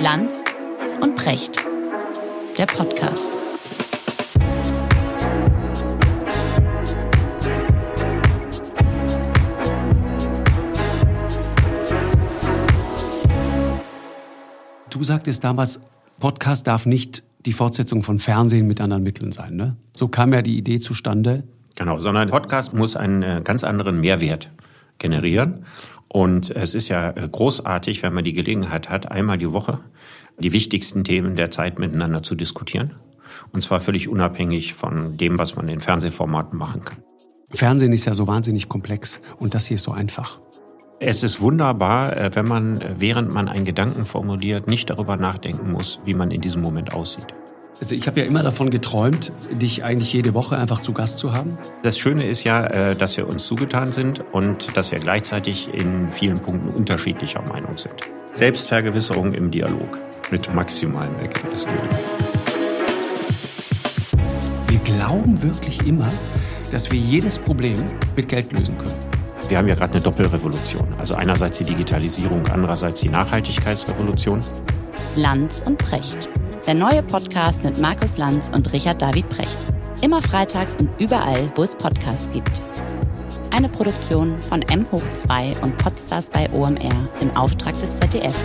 Lanz und Precht. Der Podcast. Du sagtest damals, Podcast darf nicht die Fortsetzung von Fernsehen mit anderen Mitteln sein. Ne? So kam ja die Idee zustande. Genau, sondern Podcast muss einen äh, ganz anderen Mehrwert generieren. Und es ist ja äh, großartig, wenn man die Gelegenheit hat, einmal die Woche die wichtigsten Themen der Zeit miteinander zu diskutieren. Und zwar völlig unabhängig von dem, was man in Fernsehformaten machen kann. Fernsehen ist ja so wahnsinnig komplex und das hier ist so einfach. Es ist wunderbar, äh, wenn man, während man einen Gedanken formuliert, nicht darüber nachdenken muss, wie man in diesem Moment aussieht. Also ich habe ja immer davon geträumt, dich eigentlich jede Woche einfach zu Gast zu haben. Das Schöne ist ja, äh, dass wir uns zugetan sind und dass wir gleichzeitig in vielen Punkten unterschiedlicher Meinung sind. Selbstvergewisserung im Dialog mit maximalen Ergebnissen. Wir glauben wirklich immer, dass wir jedes Problem mit Geld lösen können. Wir haben ja gerade eine Doppelrevolution. Also einerseits die Digitalisierung, andererseits die Nachhaltigkeitsrevolution. Lanz und Precht. Der neue Podcast mit Markus Lanz und Richard David Precht. Immer freitags und überall, wo es Podcasts gibt. Eine Produktion von M hoch 2 und Podstars bei OMR im Auftrag des ZDF.